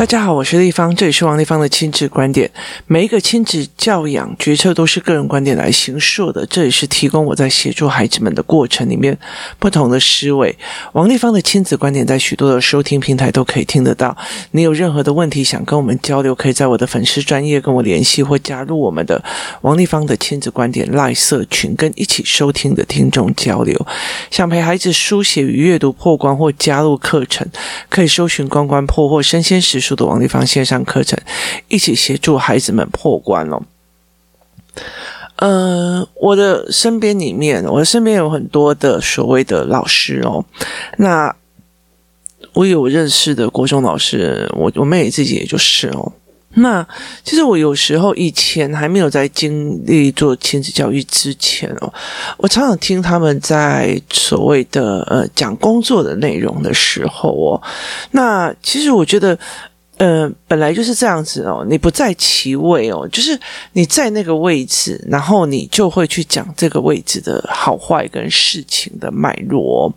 大家好，我是丽芳，这里是王丽芳的亲子观点。每一个亲子教养决策都是个人观点来形塑的，这也是提供我在协助孩子们的过程里面不同的思维。王丽芳的亲子观点在许多的收听平台都可以听得到。你有任何的问题想跟我们交流，可以在我的粉丝专业跟我联系，或加入我们的王丽芳的亲子观点赖社群，跟一起收听的听众交流。想陪孩子书写与阅读破关，或加入课程，可以搜寻关关破或生鲜时的王立芳线上课程，一起协助孩子们破关哦。呃，我的身边里面，我的身边有很多的所谓的老师哦。那我有认识的国中老师，我我妹自己也就是哦。那其实我有时候以前还没有在经历做亲子教育之前哦，我常常听他们在所谓的呃讲工作的内容的时候哦，那其实我觉得。呃，本来就是这样子哦，你不在其位哦，就是你在那个位置，然后你就会去讲这个位置的好坏跟事情的脉络。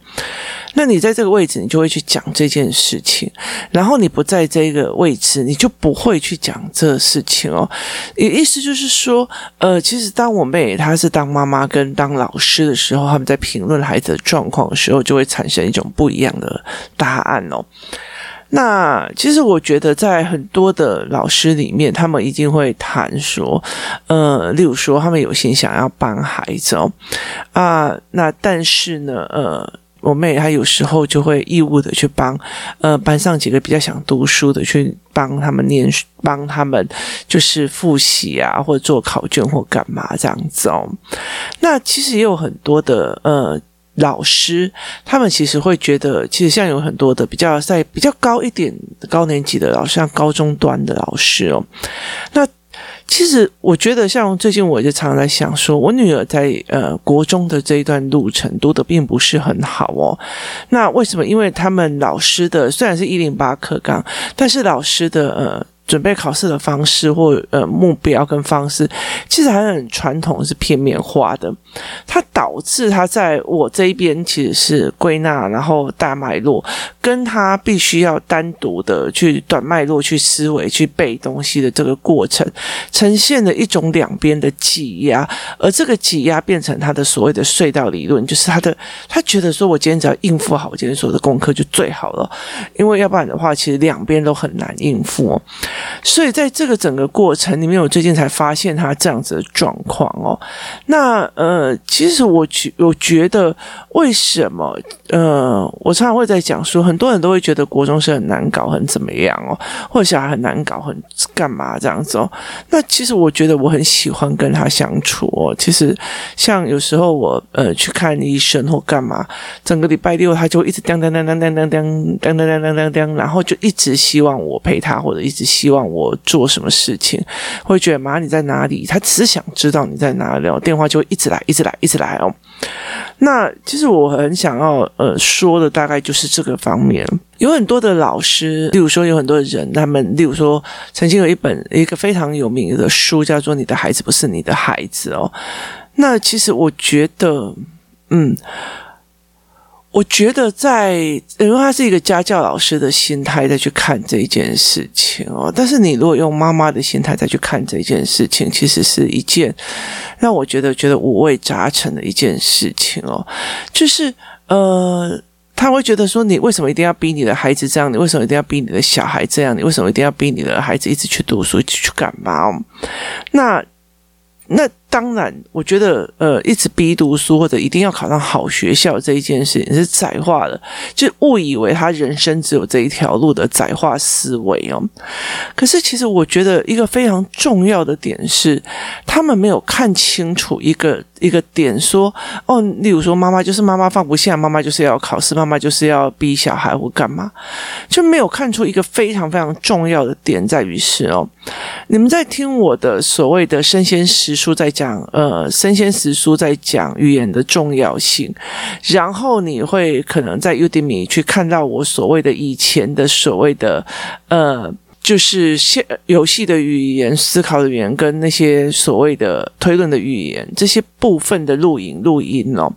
那你在这个位置，你就会去讲这件事情，然后你不在这个位置，你就不会去讲这个事情哦。意思就是说，呃，其实当我妹她是当妈妈跟当老师的时候，他们在评论孩子的状况的时候，就会产生一种不一样的答案哦。那其实我觉得，在很多的老师里面，他们一定会谈说，呃，例如说，他们有心想要帮孩子哦，啊，那但是呢，呃，我妹她有时候就会义务的去帮，呃，班上几个比较想读书的去帮他们念书，帮他们就是复习啊，或者做考卷或干嘛这样子哦。那其实也有很多的，呃。老师，他们其实会觉得，其实像有很多的比较在比较高一点高年级的老师，像高中端的老师哦。那其实我觉得，像最近我就常常在想说，我女儿在呃国中的这一段路程读的并不是很好哦。那为什么？因为他们老师的虽然是一零八课纲，但是老师的呃。准备考试的方式或呃目标跟方式，其实还是很传统，是片面化的。它导致他在我这一边其实是归纳，然后大脉络，跟他必须要单独的去短脉络去思维去背东西的这个过程，呈现了一种两边的挤压，而这个挤压变成他的所谓的隧道理论，就是他的他觉得说我今天只要应付好今天所有的功课就最好了，因为要不然的话，其实两边都很难应付哦。所以在这个整个过程里面，我最近才发现他这样子的状况哦。那呃，其实我觉我觉得为什么呃，我常常会在讲说，很多人都会觉得国中生很难搞，很怎么样哦，或者小孩很难搞，很干嘛这样子哦。那其实我觉得我很喜欢跟他相处哦。其实像有时候我呃去看医生或干嘛，整个礼拜六他就一直当当当当当当当当当当当，然后就一直希望我陪他，或者一直希希望我做什么事情，会觉得妈你在哪里？他只想知道你在哪里哦，电话就会一直来，一直来，一直来哦。那其实我很想要呃说的大概就是这个方面。有很多的老师，例如说有很多的人，他们例如说曾经有一本一个非常有名的书叫做《你的孩子不是你的孩子》哦。那其实我觉得，嗯。我觉得在，因为他是一个家教老师的心态再去看这件事情哦，但是你如果用妈妈的心态再去看这件事情，其实是一件让我觉得觉得五味杂陈的一件事情哦，就是呃，他会觉得说，你为什么一定要逼你的孩子这样？你为什么一定要逼你的小孩这样？你为什么一定要逼你的孩子一直去读书，一直去干嘛？那那。当然，我觉得呃，一直逼读书或者一定要考上好学校这一件事情是窄化的，就误以为他人生只有这一条路的窄化思维哦。可是其实我觉得一个非常重要的点是，他们没有看清楚一个一个点，说哦，例如说妈妈就是妈妈放不下，妈妈就是要考试，妈妈就是要逼小孩或干嘛，就没有看出一个非常非常重要的点在于是哦，你们在听我的所谓的生鲜实书在讲。讲呃，生鲜食书在讲语言的重要性，然后你会可能在 Udemy 去看到我所谓的以前的所谓的呃。就是现游戏的语言、思考的语言，跟那些所谓的推论的语言，这些部分的录影录音哦。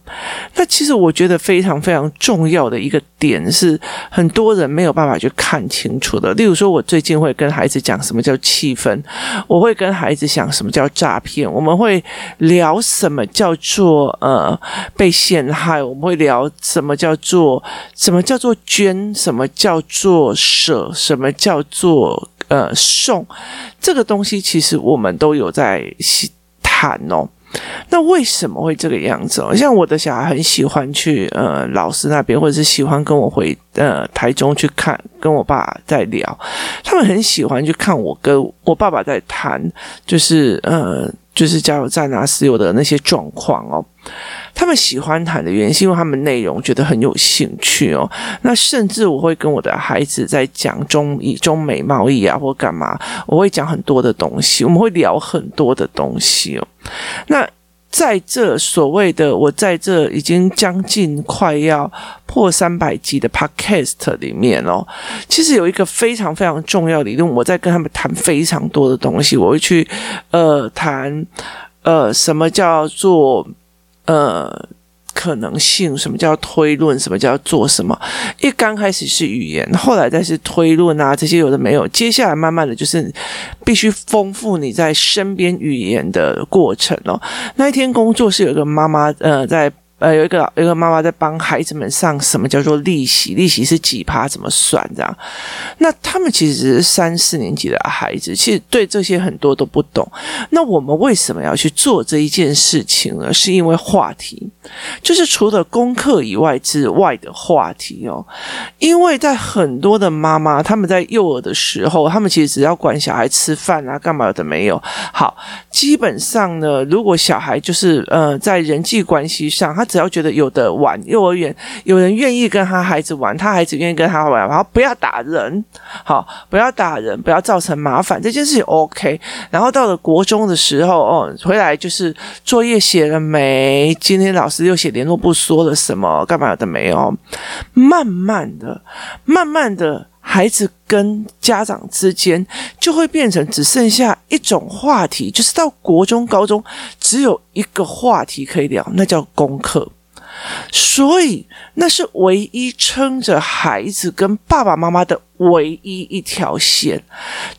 那其实我觉得非常非常重要的一个点点是很多人没有办法去看清楚的。例如说，我最近会跟孩子讲什么叫气氛，我会跟孩子讲什么叫诈骗，我们会聊什么叫做呃被陷害，我们会聊什么叫做什么叫做捐，什么叫做舍，什么叫做呃送，这个东西其实我们都有在谈哦。那为什么会这个样子哦？像我的小孩很喜欢去呃老师那边，或者是喜欢跟我回呃台中去看，跟我爸在聊。他们很喜欢去看我跟我爸爸在谈，就是呃就是加油站啊、石油的那些状况哦。他们喜欢谈的原因，是因为他们内容觉得很有兴趣哦。那甚至我会跟我的孩子在讲中以中美贸易啊，或干嘛，我会讲很多的东西，我们会聊很多的东西哦。那在这所谓的我在这已经将近快要破三百集的 Podcast 里面哦，其实有一个非常非常重要的理论，我在跟他们谈非常多的东西，我会去呃谈呃什么叫做。呃，可能性，什么叫推论？什么叫做什么？一刚开始是语言，后来再是推论啊，这些有的没有。接下来慢慢的就是必须丰富你在身边语言的过程哦。那一天工作是有个妈妈，呃，在。呃，有一个有一个妈妈在帮孩子们上什么叫做利息？利息是几趴？怎么算？这样？那他们其实是三四年级的孩子，其实对这些很多都不懂。那我们为什么要去做这一件事情呢？是因为话题，就是除了功课以外之外的话题哦。因为在很多的妈妈，他们在幼儿的时候，他们其实只要管小孩吃饭啊，干嘛的没有。好，基本上呢，如果小孩就是呃，在人际关系上，他只要觉得有的玩，幼儿园有人愿意跟他孩子玩，他孩子愿意跟他玩，然后不要打人，好，不要打人，不要造成麻烦，这件事情 OK。然后到了国中的时候，哦，回来就是作业写了没？今天老师又写联络簿说了什么？干嘛的没有？慢慢的，慢慢的。孩子跟家长之间就会变成只剩下一种话题，就是到国中、高中只有一个话题可以聊，那叫功课。所以，那是唯一撑着孩子跟爸爸妈妈的唯一一条线。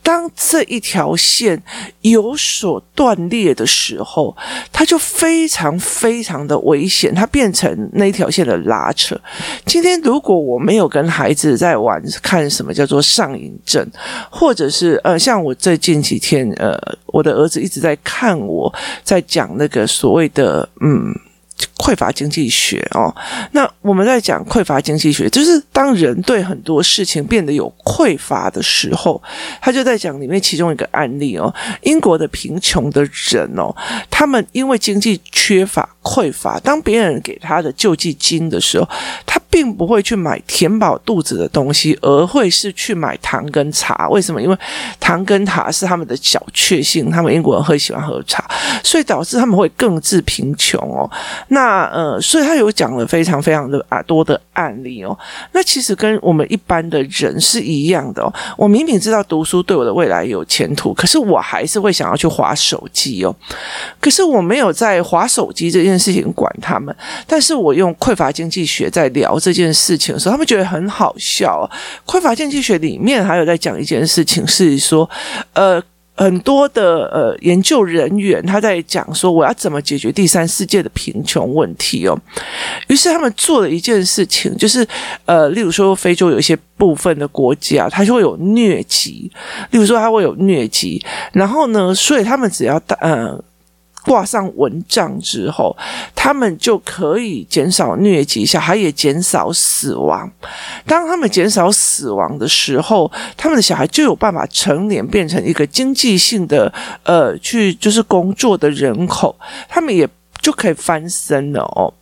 当这一条线有所断裂的时候，它就非常非常的危险，它变成那一条线的拉扯。今天，如果我没有跟孩子在玩，看什么叫做上瘾症，或者是呃，像我最近几天，呃，我的儿子一直在看我在讲那个所谓的嗯。匮乏经济学哦，那我们在讲匮乏经济学，就是当人对很多事情变得有匮乏的时候，他就在讲里面其中一个案例哦，英国的贫穷的人哦，他们因为经济缺乏匮乏，当别人给他的救济金的时候，他并不会去买填饱肚子的东西，而会是去买糖跟茶。为什么？因为糖跟茶是他们的小确幸，他们英国人会喜欢喝茶，所以导致他们会更致贫穷哦。那呃，所以他有讲了非常非常的啊多的案例哦。那其实跟我们一般的人是一样的哦。我明明知道读书对我的未来有前途，可是我还是会想要去划手机哦。可是我没有在划手机这件事情管他们，但是我用匮乏经济学在聊这件事情的时候，他们觉得很好笑啊。匮乏经济学里面还有在讲一件事情，是说呃。很多的呃研究人员他在讲说，我要怎么解决第三世界的贫穷问题哦。于是他们做了一件事情，就是呃，例如说非洲有一些部分的国家，它就会有疟疾，例如说它会有疟疾，然后呢，所以他们只要呃。挂上蚊帐之后，他们就可以减少疟疾，小孩也减少死亡。当他们减少死亡的时候，他们的小孩就有办法成年，变成一个经济性的呃，去就是工作的人口。他们也。就可以翻身了哦。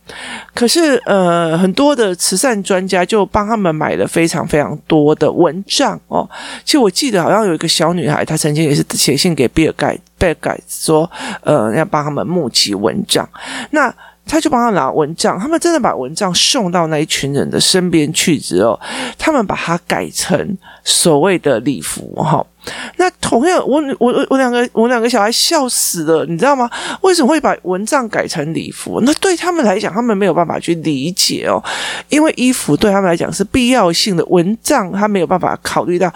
可是呃，很多的慈善专家就帮他们买了非常非常多的蚊帐哦。其实我记得好像有一个小女孩，她曾经也是写信给比尔盖比尔盖茨说，呃，要帮他们募集蚊帐。那他就帮他拿蚊帐，他们真的把蚊帐送到那一群人的身边去之后，他们把它改成所谓的礼服哈。那同样，我我我两个我两个小孩笑死了，你知道吗？为什么会把蚊帐改成礼服？那对他们来讲，他们没有办法去理解哦，因为衣服对他们来讲是必要性的，蚊帐他没有办法考虑到。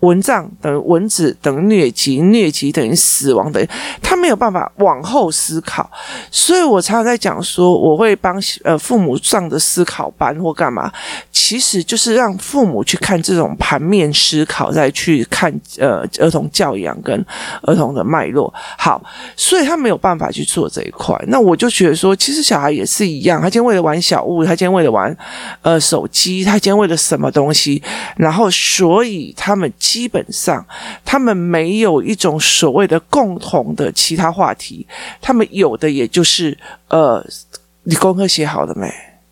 蚊帐等于蚊子，等于疟疾，疟疾等于死亡，等于他没有办法往后思考，所以我常常在讲说，我会帮呃父母上的思考班或干嘛，其实就是让父母去看这种盘面思考，再去看呃儿童教养跟儿童的脉络。好，所以他没有办法去做这一块。那我就觉得说，其实小孩也是一样，他今天为了玩小物，他今天为了玩呃手机，他今天为了什么东西，然后所以他们。基本上，他们没有一种所谓的共同的其他话题，他们有的也就是，呃，你功课写好了没？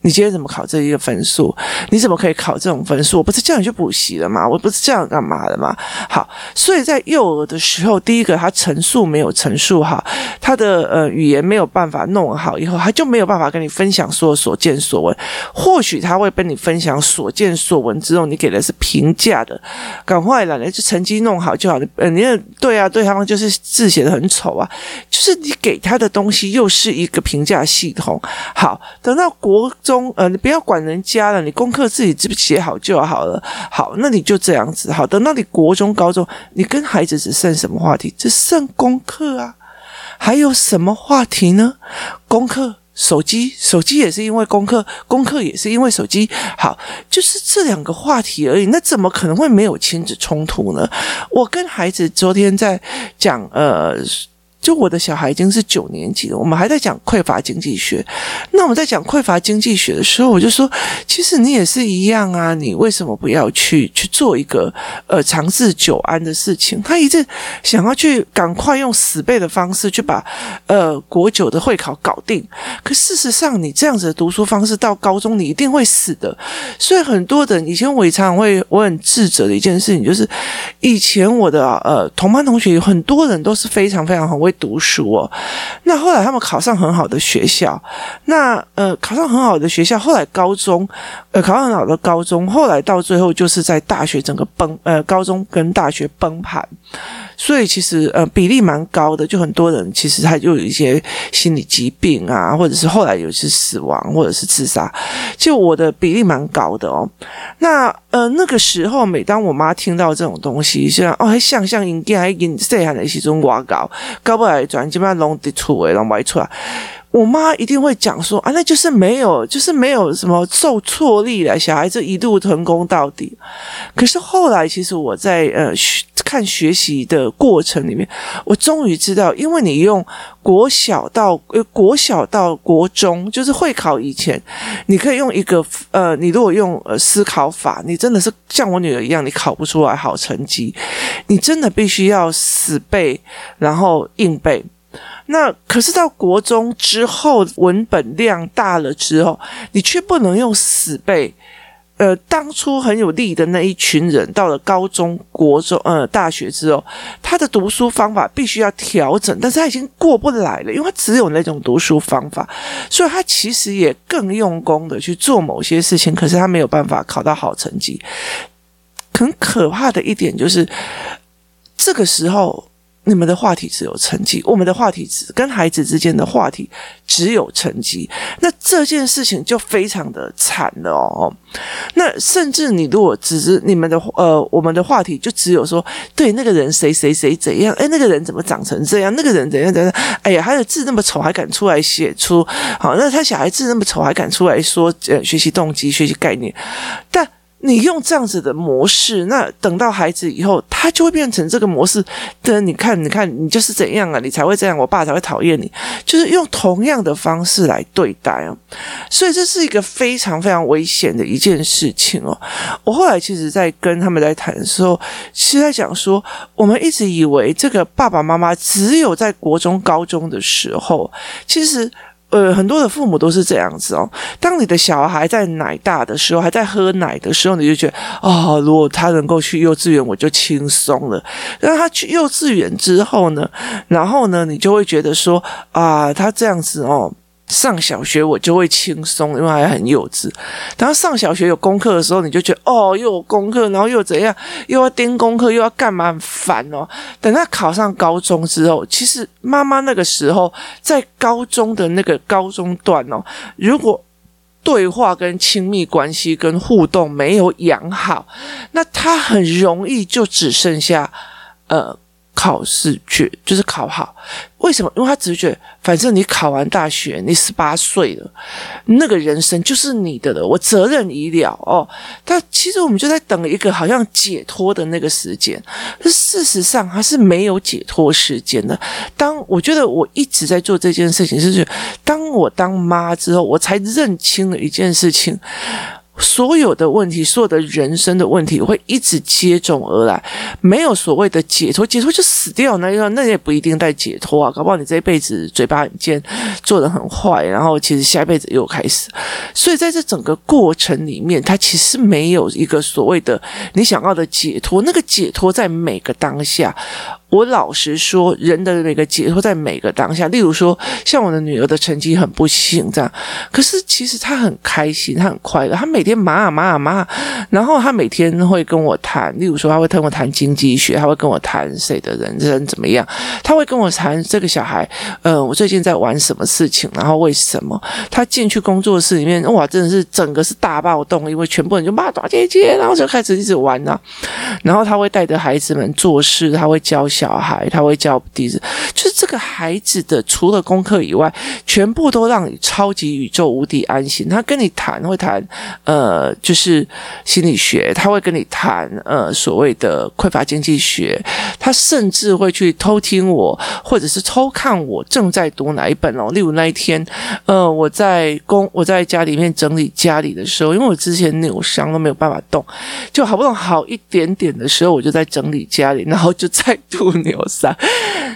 你今天怎么考这一个分数？你怎么可以考这种分数？我不是叫你去补习了吗？我不是这样干嘛的吗？好，所以在幼儿的时候，第一个他陈述没有陈述好，他的呃语言没有办法弄好，以后他就没有办法跟你分享说所见所闻。或许他会跟你分享所见所闻之后，你给的是评价的，赶快了，你就成绩弄好就好。呃，你对啊，对他们就是字写的很丑啊，就是你给他的东西又是一个评价系统。好，等到国。中呃，你不要管人家了，你功课自己记不写好就好了。好，那你就这样子。好，等到你国中、高中，你跟孩子只剩什么话题？只剩功课啊，还有什么话题呢？功课、手机，手机也是因为功课，功课也是因为手机。好，就是这两个话题而已。那怎么可能会没有亲子冲突呢？我跟孩子昨天在讲呃。就我的小孩已经是九年级了，我们还在讲匮乏经济学。那我们在讲匮乏经济学的时候，我就说，其实你也是一样啊，你为什么不要去去做一个呃长治久安的事情？他一直想要去赶快用死背的方式去把呃国九的会考搞定。可事实上，你这样子的读书方式到高中，你一定会死的。所以很多的以前我也常会我很自责的一件事情，就是以前我的呃同班同学有很多人都是非常非常很会。读书哦，那后来他们考上很好的学校，那呃考上很好的学校，后来高中呃考上很好的高中，后来到最后就是在大学整个崩呃高中跟大学崩盘。所以其实呃比例蛮高的，就很多人其实他就有一些心理疾病啊，或者是后来有些死亡，或者是自杀。就我的比例蛮高的哦。那呃那个时候，每当我妈听到这种东西，像哦还像像应该还给细汉的时阵外搞，搞不来转基本上拢伫厝诶，拢歪出来。我妈一定会讲说啊，那就是没有，就是没有什么受挫力了，小孩子一路成功到底。可是后来，其实我在呃看学习的过程里面，我终于知道，因为你用国小到呃国小到国中，就是会考以前，你可以用一个呃，你如果用呃思考法，你真的是像我女儿一样，你考不出来好成绩，你真的必须要死背，然后硬背。那可是到国中之后，文本量大了之后，你却不能用死背。呃，当初很有力的那一群人，到了高中、国中、呃大学之后，他的读书方法必须要调整，但是他已经过不来了，因为他只有那种读书方法，所以他其实也更用功的去做某些事情，可是他没有办法考到好成绩。很可怕的一点就是，这个时候。你们的话题只有成绩，我们的话题只跟孩子之间的话题只有成绩，那这件事情就非常的惨了哦。那甚至你如果只是你们的呃，我们的话题就只有说，对那个人谁谁谁怎样，哎，那个人怎么长成这样，那个人怎样怎样，哎呀，他的字那么丑还敢出来写出，好，那他小孩子那么丑还敢出来说，呃，学习动机、学习概念，但。你用这样子的模式，那等到孩子以后，他就会变成这个模式。的你看，你看，你就是怎样啊？你才会这样，我爸才会讨厌你。就是用同样的方式来对待啊，所以这是一个非常非常危险的一件事情哦。我后来其实，在跟他们在谈的时候，是在讲说，我们一直以为这个爸爸妈妈只有在国中、高中的时候，其实。呃，很多的父母都是这样子哦。当你的小孩在奶大的时候，还在喝奶的时候，你就觉得哦，如果他能够去幼稚园，我就轻松了。让他去幼稚园之后呢，然后呢，你就会觉得说啊，他这样子哦。上小学我就会轻松，因为还很幼稚。然后上小学有功课的时候，你就觉得哦，又有功课，然后又怎样，又要盯功课，又要干嘛，很烦哦。等他考上高中之后，其实妈妈那个时候在高中的那个高中段哦，如果对话跟亲密关系跟互动没有养好，那他很容易就只剩下呃。考试去就是考好，为什么？因为他只是觉得，反正你考完大学，你十八岁了，那个人生就是你的了，我责任已了哦。但其实我们就在等一个好像解脱的那个时间，事实上他是没有解脱时间的。当我觉得我一直在做这件事情，就是当我当妈之后，我才认清了一件事情。所有的问题，所有的人生的问题会一直接踵而来，没有所谓的解脱，解脱就死掉那，那也不一定带解脱啊，搞不好你这一辈子嘴巴很贱，做得很坏，然后其实下一辈子又开始。所以在这整个过程里面，它其实没有一个所谓的你想要的解脱，那个解脱在每个当下。我老实说，人的那个解脱在每个当下。例如说，像我的女儿的成绩很不行，这样，可是其实她很开心，她很快乐，她每天骂啊骂啊骂，然后她每天会跟我谈，例如说，她会跟我谈经济学，她会跟我谈谁的人生怎么样，她会跟我谈这个小孩，呃，我最近在玩什么事情，然后为什么她进去工作室里面，哇，真的是整个是大暴动，因为全部人就骂大姐姐，然后就开始一直玩啊，然后她会带着孩子们做事，她会教。小孩他会教弟子，就是这个孩子的除了功课以外，全部都让你超级宇宙无敌安心。他跟你谈会谈，呃，就是心理学，他会跟你谈，呃，所谓的匮乏经济学。他甚至会去偷听我，或者是偷看我正在读哪一本哦。例如那一天，呃，我在公我在家里面整理家里的时候，因为我之前扭伤都没有办法动，就好不容易好一点点的时候，我就在整理家里，然后就再不。扭伤，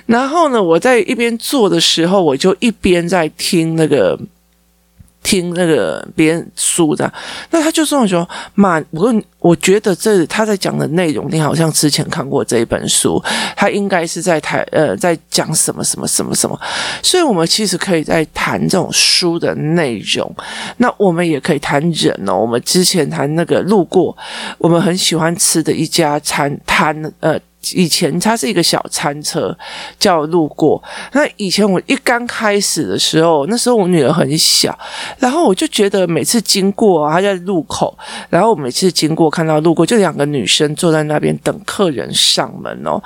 然后呢，我在一边做的时候，我就一边在听那个听那个别人书的。那他就说：“我说妈，我我觉得这他在讲的内容，你好像之前看过这一本书，他应该是在谈呃，在讲什么什么什么什么。所以，我们其实可以在谈这种书的内容。那我们也可以谈人哦。我们之前谈那个路过，我们很喜欢吃的一家餐摊呃。”以前它是一个小餐车，叫路过。那以前我一刚开始的时候，那时候我女儿很小，然后我就觉得每次经过，她在路口，然后我每次经过看到路过，就两个女生坐在那边等客人上门哦。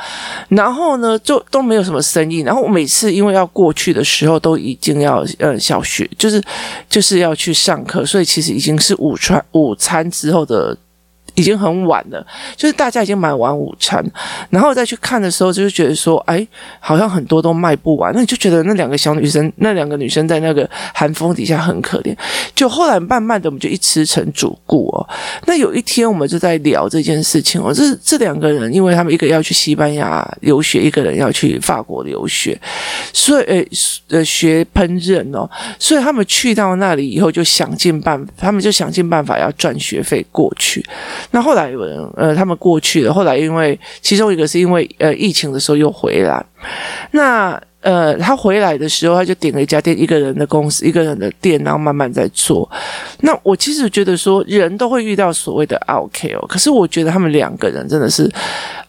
然后呢，就都没有什么生意。然后我每次因为要过去的时候，都已经要呃小学，就是就是要去上课，所以其实已经是午餐午餐之后的。已经很晚了，就是大家已经买完午餐，然后再去看的时候，就是觉得说，哎，好像很多都卖不完，那你就觉得那两个小女生，那两个女生在那个寒风底下很可怜。就后来慢慢的，我们就一吃成主顾哦。那有一天，我们就在聊这件事情哦。这这两个人，因为他们一个要去西班牙留学，一个人要去法国留学，所以呃呃学烹饪哦，所以他们去到那里以后，就想尽办，他们就想尽办法要赚学费过去。那后来有人呃，他们过去了。后来因为其中一个是因为呃疫情的时候又回来，那呃他回来的时候他就点了一家店，一个人的公司，一个人的店，然后慢慢在做。那我其实觉得说人都会遇到所谓的 OK 哦，可是我觉得他们两个人真的是。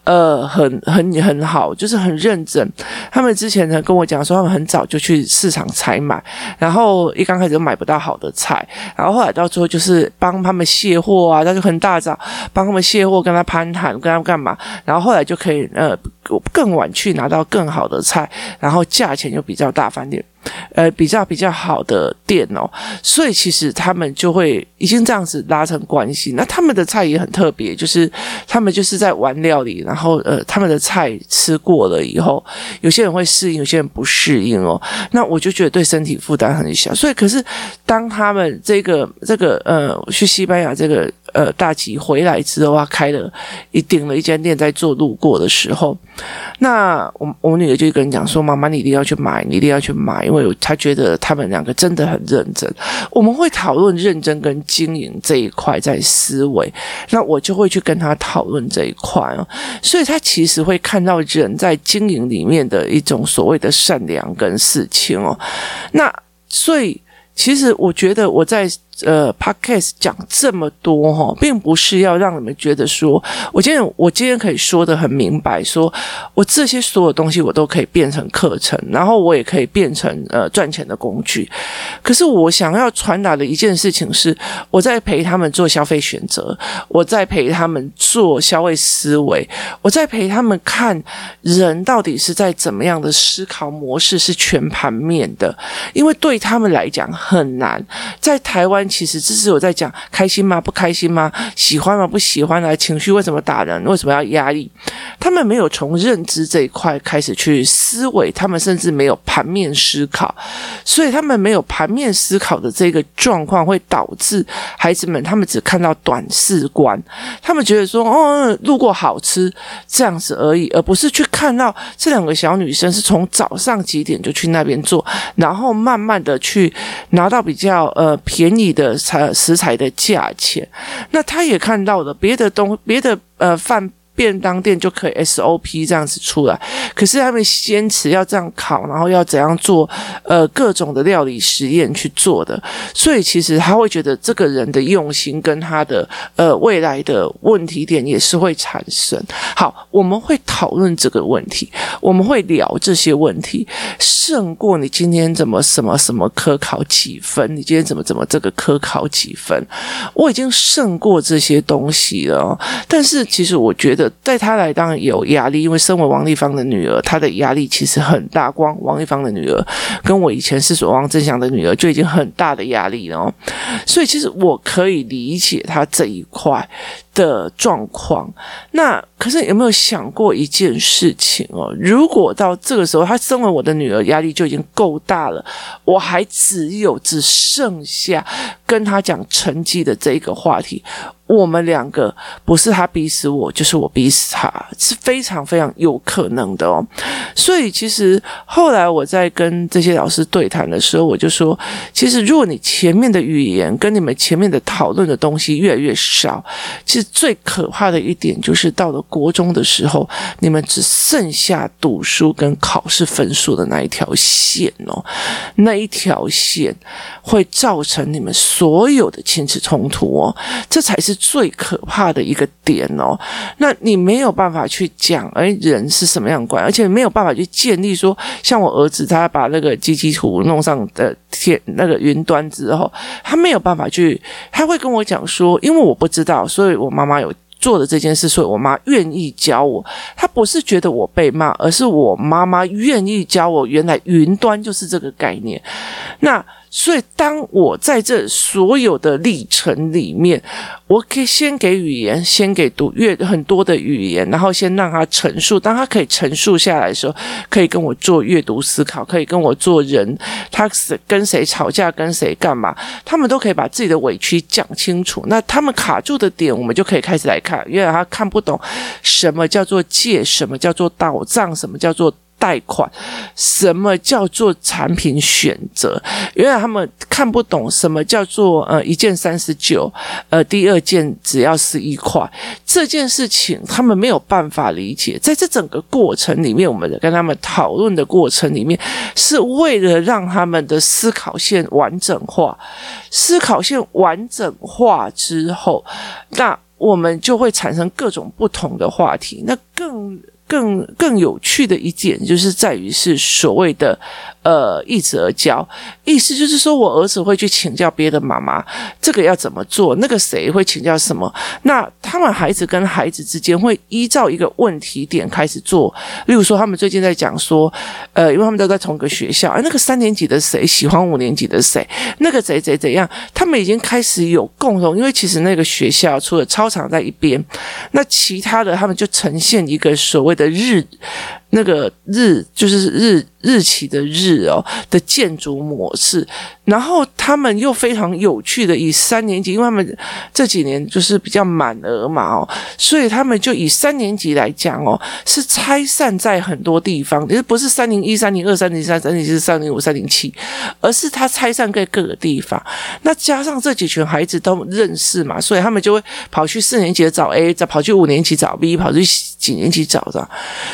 呃，很很很好，就是很认真。他们之前呢跟我讲说，他们很早就去市场采买，然后一刚开始就买不到好的菜，然后后来到最后就是帮他们卸货啊，他就很大早帮他们卸货，跟他攀谈，跟他们干嘛，然后后来就可以呃更晚去拿到更好的菜，然后价钱又比较大饭店。呃，比较比较好的店哦，所以其实他们就会已经这样子拉成关系。那他们的菜也很特别，就是他们就是在玩料理，然后呃，他们的菜吃过了以后，有些人会适应，有些人不适应哦。那我就觉得对身体负担很小。所以，可是当他们这个这个呃去西班牙这个。呃，大吉回来之后，他开了一顶了一间店，在做路过的时候，那我我女儿就跟人讲说：“妈妈，你一定要去买，你一定要去买，因为她觉得他们两个真的很认真。”我们会讨论认真跟经营这一块在思维，那我就会去跟他讨论这一块哦。所以他其实会看到人在经营里面的一种所谓的善良跟事情哦。那所以。其实我觉得我在。呃，Podcast 讲这么多哈，并不是要让你们觉得说，我今天我今天可以说得很明白，说我这些所有东西我都可以变成课程，然后我也可以变成呃赚钱的工具。可是我想要传达的一件事情是，我在陪他们做消费选择，我在陪他们做消费思维，我在陪他们看人到底是在怎么样的思考模式是全盘面的，因为对他们来讲很难，在台湾。其实这是我在讲开心吗？不开心吗？喜欢吗？不喜欢啊？情绪为什么打人？为什么要压抑？他们没有从认知这一块开始去思维，他们甚至没有盘面思考，所以他们没有盘面思考的这个状况，会导致孩子们他们只看到短视观，他们觉得说哦，路过好吃这样子而已，而不是去看到这两个小女生是从早上几点就去那边做，然后慢慢的去拿到比较呃便宜的材食材的价钱，那他也看到了别的东别的呃饭。便当店就可以 SOP 这样子出来，可是他们坚持要这样烤，然后要怎样做，呃，各种的料理实验去做的，所以其实他会觉得这个人的用心跟他的呃未来的问题点也是会产生。好，我们会讨论这个问题，我们会聊这些问题，胜过你今天怎么什么什么科考几分，你今天怎么怎么这个科考几分，我已经胜过这些东西了。但是其实我觉得。对他来当然有压力，因为身为王丽芳的女儿，她的压力其实很大。光王丽芳的女儿跟我以前是所王正祥的女儿就已经很大的压力了，所以其实我可以理解她这一块的状况。那可是有没有想过一件事情哦？如果到这个时候，她身为我的女儿，压力就已经够大了，我还只有只剩下跟她讲成绩的这一个话题。我们两个不是他逼死我，就是我逼死他，是非常非常有可能的哦。所以其实后来我在跟这些老师对谈的时候，我就说，其实如果你前面的语言跟你们前面的讨论的东西越来越少，其实最可怕的一点就是到了国中的时候，你们只剩下读书跟考试分数的那一条线哦，那一条线会造成你们所有的亲子冲突哦，这才是。最可怕的一个点哦，那你没有办法去讲，哎，人是什么样关，而且没有办法去建立说，像我儿子他把那个基基图弄上的天那个云端之后，他没有办法去，他会跟我讲说，因为我不知道，所以我妈妈有做的这件事，所以我妈愿意教我。她不是觉得我被骂，而是我妈妈愿意教我，原来云端就是这个概念。那。所以，当我在这所有的历程里面，我可以先给语言，先给读阅很多的语言，然后先让他陈述。当他可以陈述下来的时候，可以跟我做阅读思考，可以跟我做人，他是跟谁吵架，跟谁干嘛，他们都可以把自己的委屈讲清楚。那他们卡住的点，我们就可以开始来看，因为他看不懂什么叫做借，什么叫做倒账，什么叫做。贷款，什么叫做产品选择？因为他们看不懂什么叫做呃一件三十九，呃第二件只要十一块这件事情，他们没有办法理解。在这整个过程里面，我们跟他们讨论的过程里面，是为了让他们的思考线完整化。思考线完整化之后，那我们就会产生各种不同的话题。那更。更更有趣的一点就是在于是所谓的呃一子而教，意思就是说我儿子会去请教别的妈妈，这个要怎么做，那个谁会请教什么，那他们孩子跟孩子之间会依照一个问题点开始做，例如说他们最近在讲说，呃，因为他们都在同一个学校，哎，那个三年级的谁喜欢五年级的谁，那个谁谁怎样，他们已经开始有共同，因为其实那个学校除了操场在一边，那其他的他们就呈现一个所谓。的日，那个日就是日日期的日哦的建筑模式，然后他们又非常有趣的以三年级，因为他们这几年就是比较满额嘛哦，所以他们就以三年级来讲哦，是拆散在很多地方，其实不是三零一、三零二、三零三、三零四、三零五、三零七，而是他拆散在各个地方。那加上这几群孩子都认识嘛，所以他们就会跑去四年级的找 A，再跑去五年级找 B，跑去几年级找的，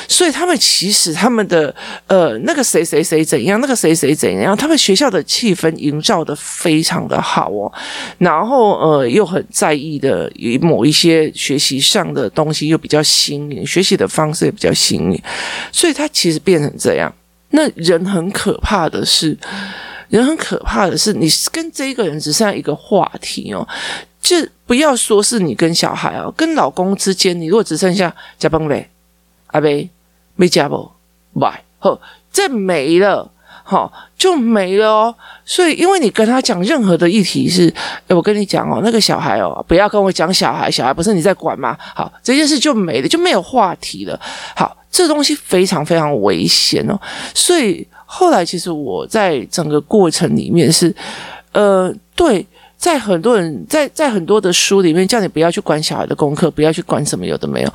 所以他们。其实他们的呃那个谁谁谁怎样，那个谁谁怎样，他们学校的气氛营造的非常的好哦，然后呃又很在意的以某一些学习上的东西又比较新颖，学习的方式也比较新颖，所以他其实变成这样。那人很可怕的是，人很可怕的是，你跟这一个人只剩下一个话题哦。就不要说是你跟小孩哦，跟老公之间，你如果只剩下加班呗，阿贝没加不，拜，好，这没了，好，就没了哦。所以，因为你跟他讲任何的议题是，诶我跟你讲哦，那个小孩哦，不要跟我讲小孩，小孩不是你在管吗？好，这件事就没了，就没有话题了。好，这东西非常非常危险哦。所以后来，其实我在整个过程里面是，呃，对。在很多人在在很多的书里面叫你不要去管小孩的功课，不要去管什么有的没有，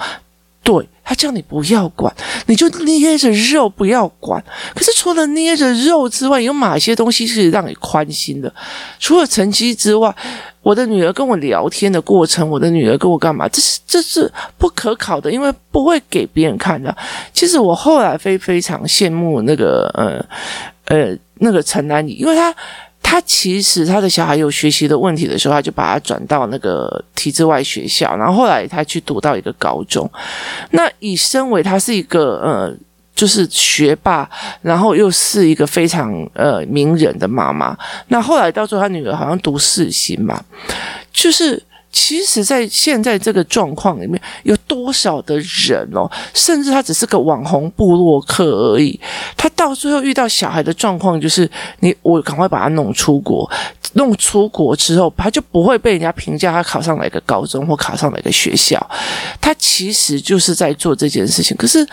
对，他叫你不要管，你就捏着肉不要管。可是除了捏着肉之外，有哪些东西是让你宽心的？除了成绩之外，我的女儿跟我聊天的过程，我的女儿跟我干嘛？这是这是不可考的，因为不会给别人看的。其实我后来非非常羡慕那个呃呃那个陈安妮，因为她。他其实他的小孩有学习的问题的时候，他就把他转到那个体制外学校，然后后来他去读到一个高中。那以身为他是一个呃，就是学霸，然后又是一个非常呃名人的妈妈。那后来到最后，他女儿好像读四星嘛，就是。其实，在现在这个状况里面，有多少的人哦，甚至他只是个网红部落客而已，他到最后遇到小孩的状况，就是你我赶快把他弄出国。弄出国之后，他就不会被人家评价他考上哪个高中或考上哪个学校。他其实就是在做这件事情。可是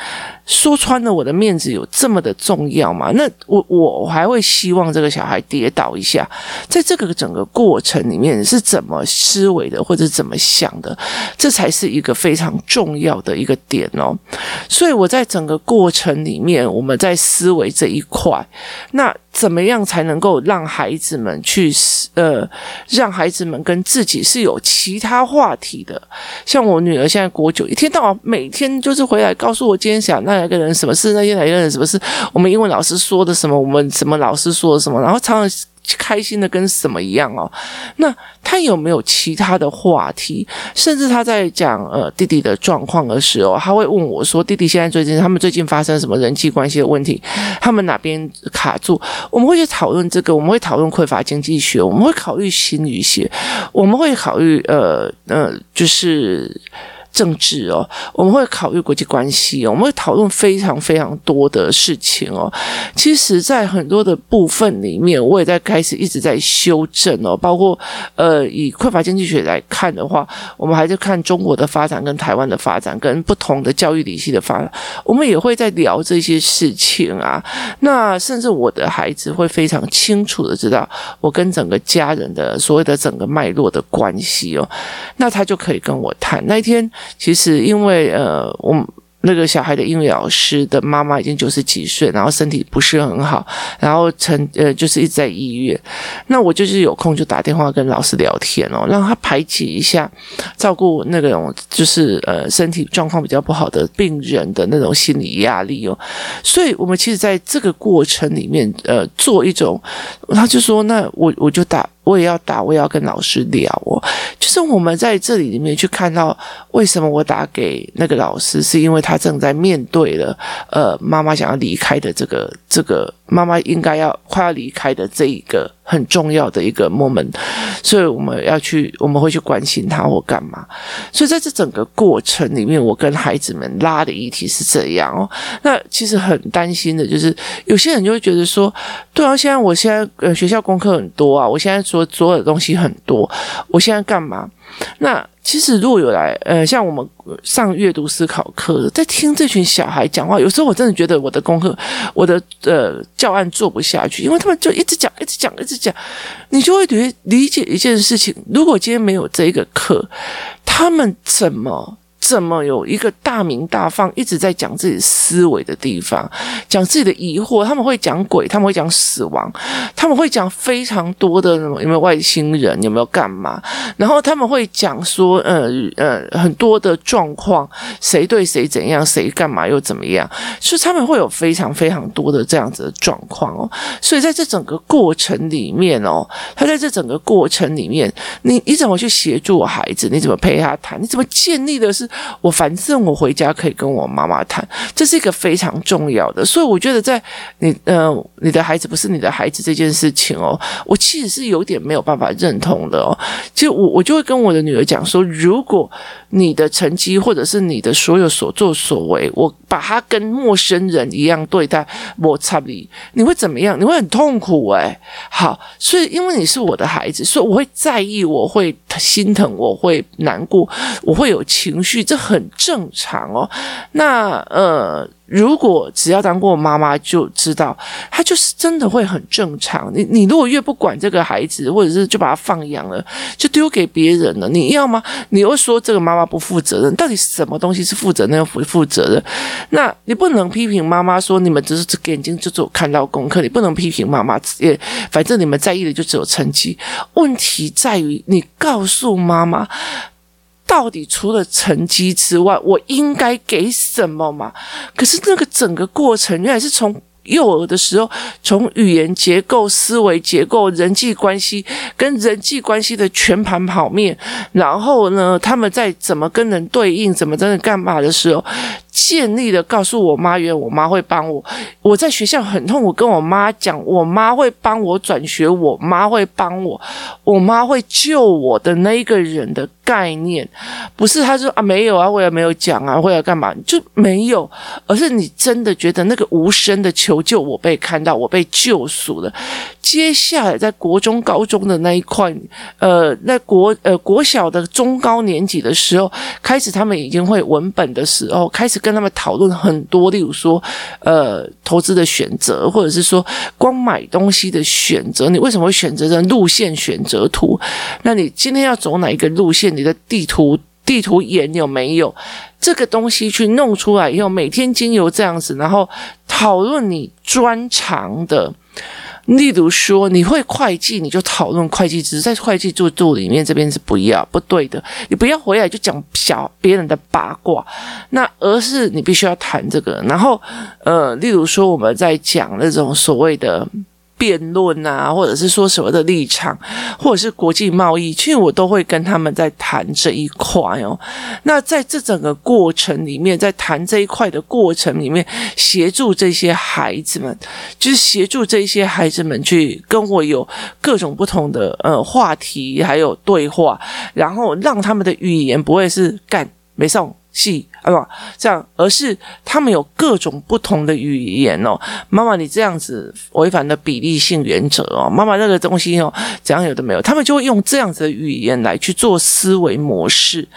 说穿了，我的面子有这么的重要吗？那我我还会希望这个小孩跌倒一下，在这个整个过程里面是怎么思维的，或者怎么想的，这才是一个非常重要的一个点哦。所以我在整个过程里面，我们在思维这一块，那。怎么样才能够让孩子们去呃，让孩子们跟自己是有其他话题的？像我女儿现在国九，一天到晚每天就是回来告诉我今天想那两个人什么事，那天来个人什么事，我们英文老师说的什么，我们什么老师说的什么，然后常常。开心的跟什么一样哦？那他有没有其他的话题？甚至他在讲呃弟弟的状况的时候，他会问我说：“弟弟现在最近他们最近发生什么人际关系的问题？他们哪边卡住？”我们会去讨论这个，我们会讨论匮乏经济学，我们会考虑心理学，我们会考虑呃呃，就是。政治哦，我们会考虑国际关系哦，我们会讨论非常非常多的事情哦。其实，在很多的部分里面，我也在开始一直在修正哦。包括呃，以匮乏经济学来看的话，我们还是看中国的发展跟台湾的发展，跟不同的教育体系的发展，我们也会在聊这些事情啊。那甚至我的孩子会非常清楚的知道我跟整个家人的所谓的整个脉络的关系哦，那他就可以跟我谈那一天。其实，因为呃，我。那个小孩的英语老师的妈妈已经九十几岁，然后身体不是很好，然后成呃就是一直在医院。那我就是有空就打电话跟老师聊天哦，让他排解一下，照顾那种就是呃身体状况比较不好的病人的那种心理压力哦。所以我们其实在这个过程里面，呃，做一种，他就说，那我我就打，我也要打，我也要跟老师聊哦。就是我们在这里里面去看到，为什么我打给那个老师，是因为他。正在面对了，呃，妈妈想要离开的这个这个。妈妈应该要快要离开的这一个很重要的一个 moment，所以我们要去，我们会去关心他或干嘛。所以在这整个过程里面，我跟孩子们拉的议题是这样哦。那其实很担心的就是，有些人就会觉得说，对啊，现在我现在呃学校功课很多啊，我现在所所有的东西很多，我现在干嘛？那其实如果有来呃像我们上阅读思考课，在听这群小孩讲话，有时候我真的觉得我的功课，我的呃。教案做不下去，因为他们就一直讲，一直讲，一直讲，你就会理理解一件事情。如果今天没有这个课，他们怎么怎么有一个大名大放，一直在讲自己思维的地方，讲自己的疑惑？他们会讲鬼，他们会讲死亡，他们会讲非常多的什么有没有外星人，有没有干嘛？然后他们会讲说，呃呃，很多的状况，谁对谁怎样，谁干嘛又怎么样？所以他们会有非常非常多的这样子的状况哦。所以在这整个过程里面哦，他在这整个过程里面，你你怎么去协助孩子？你怎么陪他谈？你怎么建立的是我反正我回家可以跟我妈妈谈，这是一个非常重要的。所以我觉得在你呃你的孩子不是你的孩子这件事情哦，我其实是有点没有办法认同的哦。其实我我就会跟我的女儿讲说，如果你的成绩或者是你的所有所作所为，我把他跟陌生人一样对待，我差你，你会怎么样？你会很痛苦诶。好，所以因为你是我的孩子，所以我会在意，我会心疼，我会难过，我会有情绪，这很正常哦。那呃。如果只要当过妈妈就知道，他就是真的会很正常。你你如果越不管这个孩子，或者是就把他放养了，就丢给别人了，你要吗？你又说这个妈妈不负责任，到底什么东西是负责任又不负责任？那你不能批评妈妈说你们只是眼睛就只有看到功课，你不能批评妈妈也反正你们在意的就只有成绩。问题在于你告诉妈妈。到底除了成绩之外，我应该给什么嘛？可是那个整个过程，原来是从幼儿的时候，从语言结构、思维结构、人际关系跟人际关系的全盘跑面，然后呢，他们在怎么跟人对应，怎么真的干嘛的时候。建立的告诉我妈，原来我妈会帮我。我在学校很痛苦，跟我妈讲，我妈会帮我转学，我妈会帮我，我妈会救我的那一个人的概念，不是他说啊没有啊，我也没有讲啊，或者干嘛就没有，而是你真的觉得那个无声的求救，我被看到，我被救赎了。接下来在国中、高中的那一块，呃，在国呃国小的中高年级的时候，开始他们已经会文本的时候，开始。跟他们讨论很多，例如说，呃，投资的选择，或者是说，光买东西的选择，你为什么会选择这路线选择图？那你今天要走哪一个路线？你的地图地图眼有没有这个东西去弄出来以后，每天经由这样子，然后讨论你专长的。例如说，你会会计，你就讨论会计知识，在会计制度里面，这边是不要不对的。你不要回来就讲小别人的八卦，那而是你必须要谈这个。然后，呃，例如说，我们在讲那种所谓的。辩论啊，或者是说什么的立场，或者是国际贸易，其实我都会跟他们在谈这一块哦。那在这整个过程里面，在谈这一块的过程里面，协助这些孩子们，就是协助这些孩子们去跟我有各种不同的呃话题，还有对话，然后让他们的语言不会是干没送。系啊，不这样，而是他们有各种不同的语言哦。妈妈，你这样子违反了比例性原则哦。妈妈，那个东西哦，怎样有的没有，他们就会用这样子的语言来去做思维模式。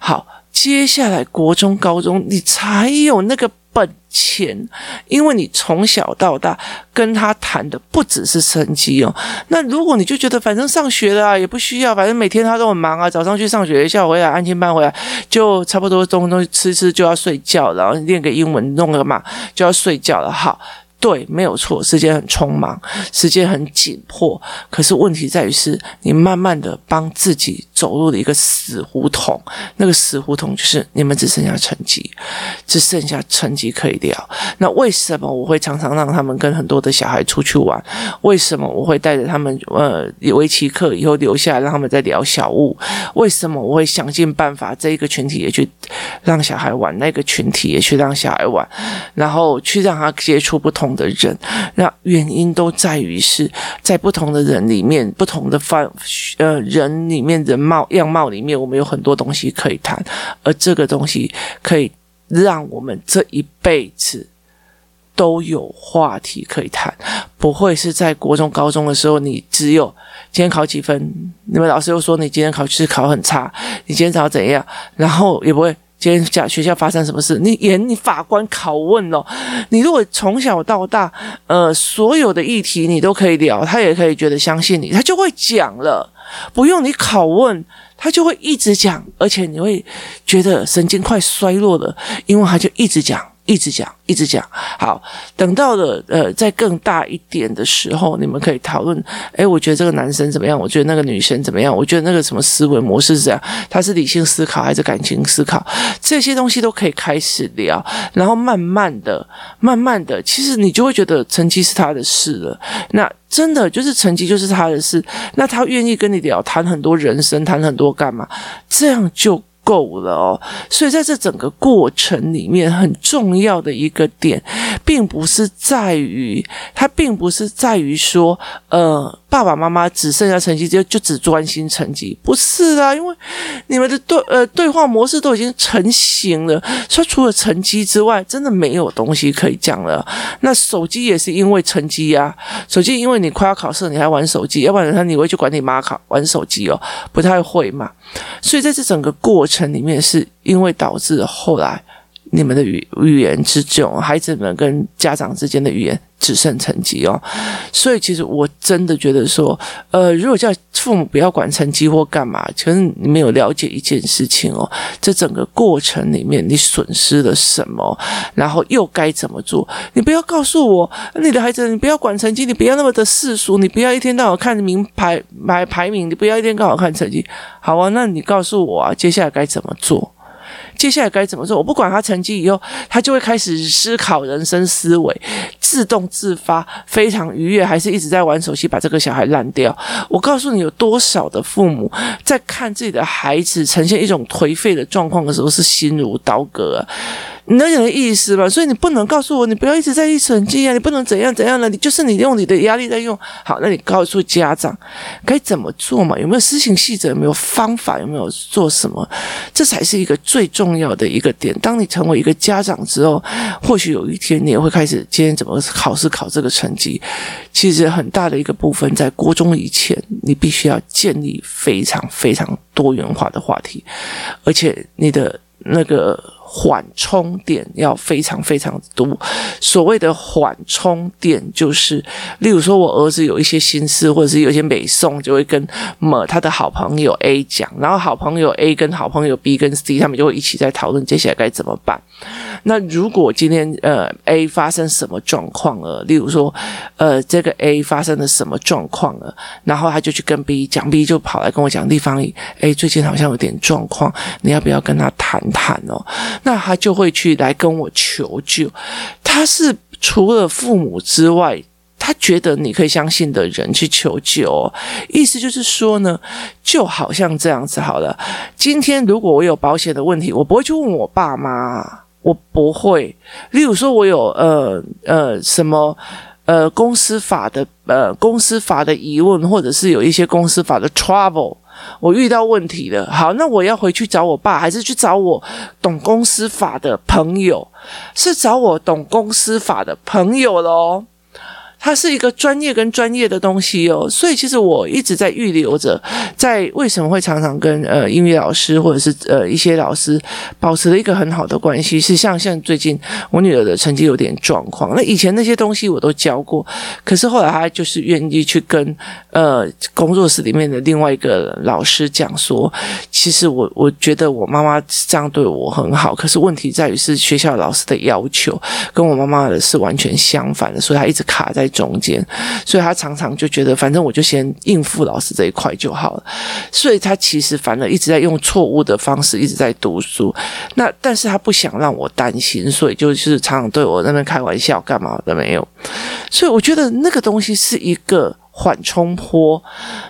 好，接下来国中、高中，你才有那个。本钱，因为你从小到大跟他谈的不只是成绩哦。那如果你就觉得反正上学了啊，也不需要，反正每天他都很忙啊，早上去上学，下午回来安心班回来，就差不多东东西吃吃就要睡觉，然后练个英文弄个嘛就要睡觉了。好。对，没有错，时间很匆忙，时间很紧迫。可是问题在于是，你慢慢的帮自己走入了一个死胡同。那个死胡同就是你们只剩下成绩，只剩下成绩可以聊。那为什么我会常常让他们跟很多的小孩出去玩？为什么我会带着他们呃围棋课以后留下来让他们在聊小物？为什么我会想尽办法这一个群体也去让小孩玩，那个群体也去让小孩玩，然后去让他接触不同的人，那原因都在于是在不同的人里面，不同的方呃人里面人貌样貌里面，我们有很多东西可以谈，而这个东西可以让我们这一辈子都有话题可以谈，不会是在国中、高中的时候，你只有今天考几分，你们老师又说你今天考试考很差，你今天考怎样，然后也不会。今天讲学校发生什么事？你严你法官拷问哦。你如果从小到大，呃，所有的议题你都可以聊，他也可以觉得相信你，他就会讲了，不用你拷问。他就会一直讲，而且你会觉得神经快衰弱了，因为他就一直讲。一直讲，一直讲。好，等到了呃，再更大一点的时候，你们可以讨论。诶，我觉得这个男生怎么样？我觉得那个女生怎么样？我觉得那个什么思维模式是这样？他是理性思考还是感情思考？这些东西都可以开始聊。然后慢慢的、慢慢的，其实你就会觉得成绩是他的事了。那真的就是成绩就是他的事。那他愿意跟你聊，谈很多人生，谈很多干嘛？这样就。够了哦，所以在这整个过程里面，很重要的一个点，并不是在于，它并不是在于说，呃。爸爸妈妈只剩下成绩，就就只专心成绩，不是啊？因为你们的对呃对话模式都已经成型了，所以除了成绩之外，真的没有东西可以讲了。那手机也是因为成绩啊，手机因为你快要考试，你还玩手机，要不然他你会去管你妈考玩手机哦，不太会嘛。所以在这整个过程里面，是因为导致后来。你们的语语言之中，孩子们跟家长之间的语言只剩成绩哦，所以其实我真的觉得说，呃，如果叫父母不要管成绩或干嘛，其实你没有了解一件事情哦，这整个过程里面你损失了什么，然后又该怎么做？你不要告诉我，你的孩子，你不要管成绩，你不要那么的世俗，你不要一天到晚看名牌买排名，你不要一天到晚看成绩。好啊，那你告诉我啊，接下来该怎么做？接下来该怎么做？我不管他成绩以后，他就会开始思考人生思维，自动自发，非常愉悦，还是一直在玩手机，把这个小孩烂掉？我告诉你，有多少的父母在看自己的孩子呈现一种颓废的状况的时候，是心如刀割啊。你能有意思吧？所以你不能告诉我，你不要一直在意成绩啊！你不能怎样怎样的，你就是你用你的压力在用。好，那你告诉家长该怎么做嘛？有没有施行细则？有没有方法？有没有做什么？这才是一个最重重要的一个点。当你成为一个家长之后，或许有一天你也会开始，今天怎么考试考这个成绩？其实很大的一个部分在国中以前，你必须要建立非常非常多元化的话题，而且你的那个。缓冲点要非常非常多。所谓的缓冲点，就是例如说我儿子有一些心事，或者是有一些美送，就会跟么他的好朋友 A 讲，然后好朋友 A 跟好朋友 B 跟 C，他们就会一起在讨论接下来该怎么办。那如果今天呃 A 发生什么状况了，例如说呃这个 A 发生了什么状况了，然后他就去跟 B 讲，B 就跑来跟我讲，地方 A 最近好像有点状况，你要不要跟他谈谈哦？那他就会去来跟我求救。他是除了父母之外，他觉得你可以相信的人去求救。意思就是说呢，就好像这样子好了。今天如果我有保险的问题，我不会去问我爸妈，我不会。例如说，我有呃呃什么呃公司法的呃公司法的疑问，或者是有一些公司法的 trouble。我遇到问题了，好，那我要回去找我爸，还是去找我懂公司法的朋友？是找我懂公司法的朋友喽。它是一个专业跟专业的东西哦，所以其实我一直在预留着，在为什么会常常跟呃英语老师或者是呃一些老师保持了一个很好的关系，是像像最近我女儿的成绩有点状况，那以前那些东西我都教过，可是后来她就是愿意去跟呃工作室里面的另外一个老师讲说，其实我我觉得我妈妈这样对我很好，可是问题在于是学校老师的要求跟我妈妈的是完全相反的，所以她一直卡在。中间，所以他常常就觉得，反正我就先应付老师这一块就好了。所以他其实反而一直在用错误的方式，一直在读书。那但是他不想让我担心，所以就是常常对我那边开玩笑，干嘛都没有。所以我觉得那个东西是一个缓冲坡，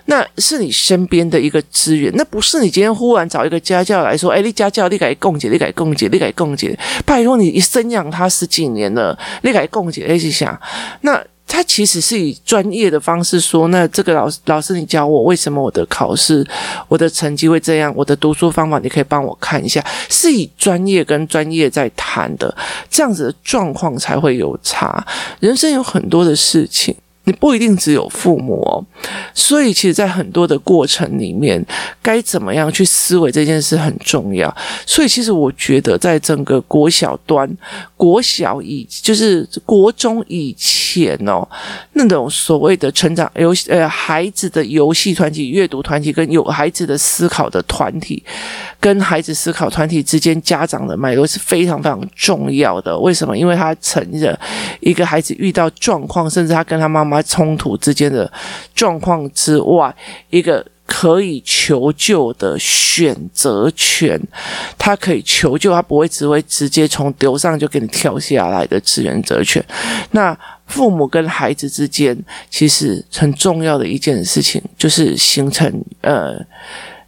那是你身边的一个资源，那不是你今天忽然找一个家教来说，哎，你家教你改共解，你改共解，你改共解，拜托你一生养他十几年了，你改共解，一起想那。他其实是以专业的方式说，那这个老师老师，你教我为什么我的考试我的成绩会这样？我的读书方法你可以帮我看一下，是以专业跟专业在谈的，这样子的状况才会有差。人生有很多的事情。你不一定只有父母哦，所以其实，在很多的过程里面，该怎么样去思维这件事很重要。所以，其实我觉得，在整个国小端、国小以就是国中以前哦，那种所谓的成长游戏呃孩子的游戏团体、阅读团体跟有孩子的思考的团体，跟孩子思考团体之间家长的脉络是非常非常重要的。为什么？因为他承认一个孩子遇到状况，甚至他跟他妈妈冲突之间的状况之外，一个。可以求救的选择权，他可以求救，他不会只会直接从楼上就给你跳下来的选择权。那父母跟孩子之间，其实很重要的一件事情，就是形成呃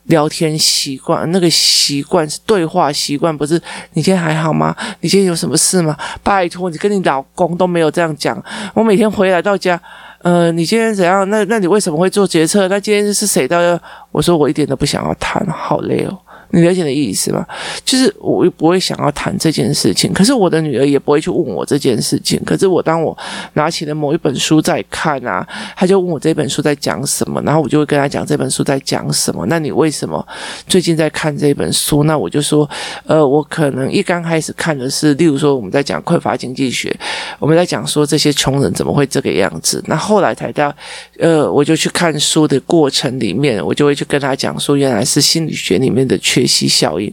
聊天习惯。那个习惯是对话习惯，不是你今天还好吗？你今天有什么事吗？拜托，你跟你老公都没有这样讲。我每天回来到家。呃，你今天怎样？那那你为什么会做决策？那今天是谁的？我说我一点都不想要谈，好累哦。你了解的意思吗？就是我又不会想要谈这件事情，可是我的女儿也不会去问我这件事情。可是我当我拿起了某一本书在看啊，她就问我这本书在讲什么，然后我就会跟她讲这本书在讲什么。那你为什么最近在看这本书？那我就说，呃，我可能一刚开始看的是，例如说我们在讲匮乏经济学，我们在讲说这些穷人怎么会这个样子。那后来才到，呃，我就去看书的过程里面，我就会去跟她讲说，原来是心理学里面的缺。缺席效应，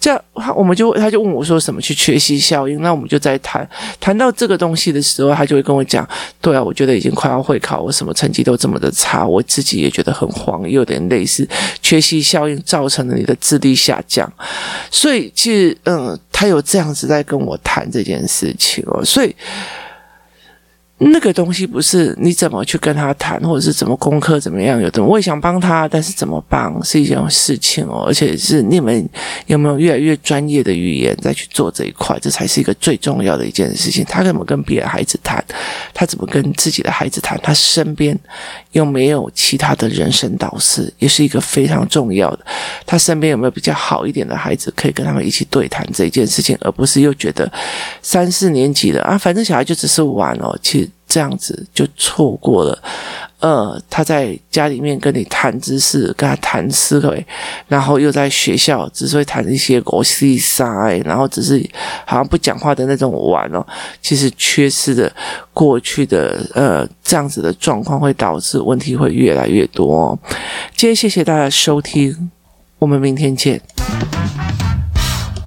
这样我们就他就问我说什么去缺席效应？那我们就在谈谈到这个东西的时候，他就会跟我讲：对啊，我觉得已经快要会考，我什么成绩都这么的差，我自己也觉得很慌，有点类似缺席效应造成了你的智力下降。所以其实，嗯，他有这样子在跟我谈这件事情哦，所以。那个东西不是你怎么去跟他谈，或者是怎么功课怎么样？有的我也想帮他，但是怎么帮是一件事情哦。而且是你们有没有越来越专业的语言再去做这一块，这才是一个最重要的一件事情。他怎么跟别的孩子谈？他怎么跟自己的孩子谈？他身边又没有其他的人生导师，也是一个非常重要的。他身边有没有比较好一点的孩子，可以跟他们一起对谈这一件事情，而不是又觉得三四年级的啊，反正小孩就只是玩哦，其实。这样子就错过了，呃，他在家里面跟你谈知识，跟他谈思维，然后又在学校只是会谈一些国际赛，然后只是好像不讲话的那种玩哦，其实缺失的过去的呃这样子的状况，会导致问题会越来越多。今天谢谢大家收听，我们明天见。